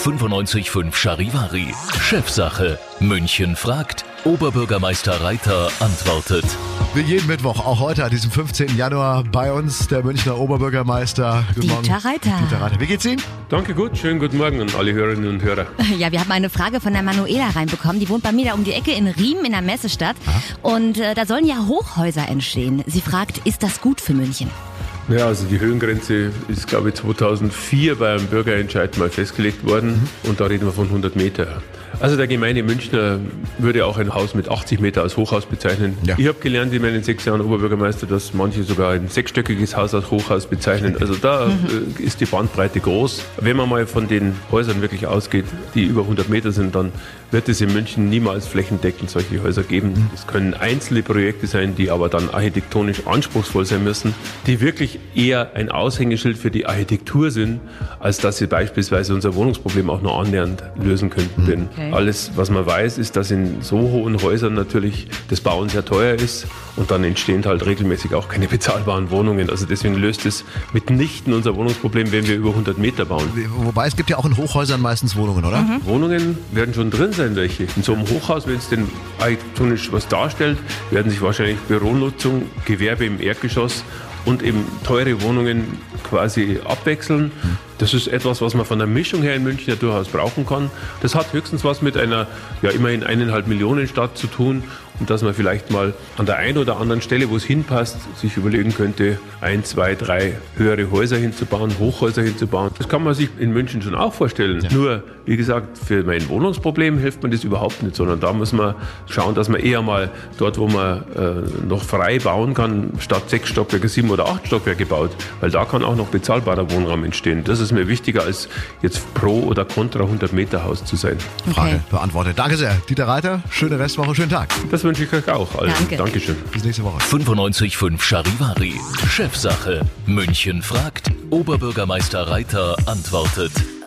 95.5 Charivari. Chefsache. München fragt. Oberbürgermeister Reiter antwortet. Wie jeden Mittwoch, auch heute an diesem 15. Januar bei uns der Münchner Oberbürgermeister. Guten Dieter Morgen. Reiter. Dieter Reiter. Wie geht's Ihnen? Danke gut, schönen guten Morgen an alle Hörerinnen und Hörer. Ja, wir haben eine Frage von der Manuela reinbekommen. Die wohnt bei mir da um die Ecke in Riem in der Messestadt. Und äh, da sollen ja Hochhäuser entstehen. Sie fragt, ist das gut für München? Ja, also die Höhengrenze ist, glaube ich, 2004 bei einem Bürgerentscheid mal festgelegt worden und da reden wir von 100 Meter. Also der gemeine Münchner würde auch ein Haus mit 80 Meter als Hochhaus bezeichnen. Ja. Ich habe gelernt in meinen sechs Jahren Oberbürgermeister, dass manche sogar ein sechsstöckiges Haus als Hochhaus bezeichnen. Also da äh, ist die Bandbreite groß. Wenn man mal von den Häusern wirklich ausgeht, die über 100 Meter sind, dann wird es in München niemals flächendeckend solche Häuser geben. Es können einzelne Projekte sein, die aber dann architektonisch anspruchsvoll sein müssen, die wirklich eher ein Aushängeschild für die Architektur sind, als dass sie beispielsweise unser Wohnungsproblem auch nur annähernd lösen könnten. Denn Okay. alles, was man weiß, ist, dass in so hohen Häusern natürlich das Bauen sehr teuer ist und dann entstehen halt regelmäßig auch keine bezahlbaren Wohnungen. Also deswegen löst es mitnichten unser Wohnungsproblem, wenn wir über 100 Meter bauen. Wobei es gibt ja auch in Hochhäusern meistens Wohnungen, oder? Wohnungen werden schon drin sein, welche. In so einem Hochhaus, wenn es denn architektonisch was darstellt, werden sich wahrscheinlich Büronutzung, Gewerbe im Erdgeschoss und eben teure Wohnungen quasi abwechseln. Das ist etwas, was man von der Mischung her in München ja durchaus brauchen kann. Das hat höchstens was mit einer, ja immerhin eineinhalb Millionen Stadt zu tun und dass man vielleicht mal an der einen oder anderen Stelle, wo es hinpasst, sich überlegen könnte, ein, zwei, drei höhere Häuser hinzubauen, Hochhäuser hinzubauen. Das kann man sich in München schon auch vorstellen. Nur, wie gesagt, für mein Wohnungsproblem hilft man das überhaupt nicht, sondern da muss man schauen, dass man eher mal dort, wo man äh, noch frei bauen kann, statt sechs Stockwerke, sieben oder acht Stockwerke baut, weil da kann auch noch bezahlbarer Wohnraum entstehen. Das ist mir wichtiger, als jetzt pro oder contra 100 Meter Haus zu sein. Frage beantwortet. Danke sehr. Dieter Reiter, schöne Restwoche, schönen Tag. Das wünsche ich euch auch. Also, Danke. Dankeschön. Bis nächste Woche. 95.5 Charivari. Chefsache. München fragt. Oberbürgermeister Reiter antwortet.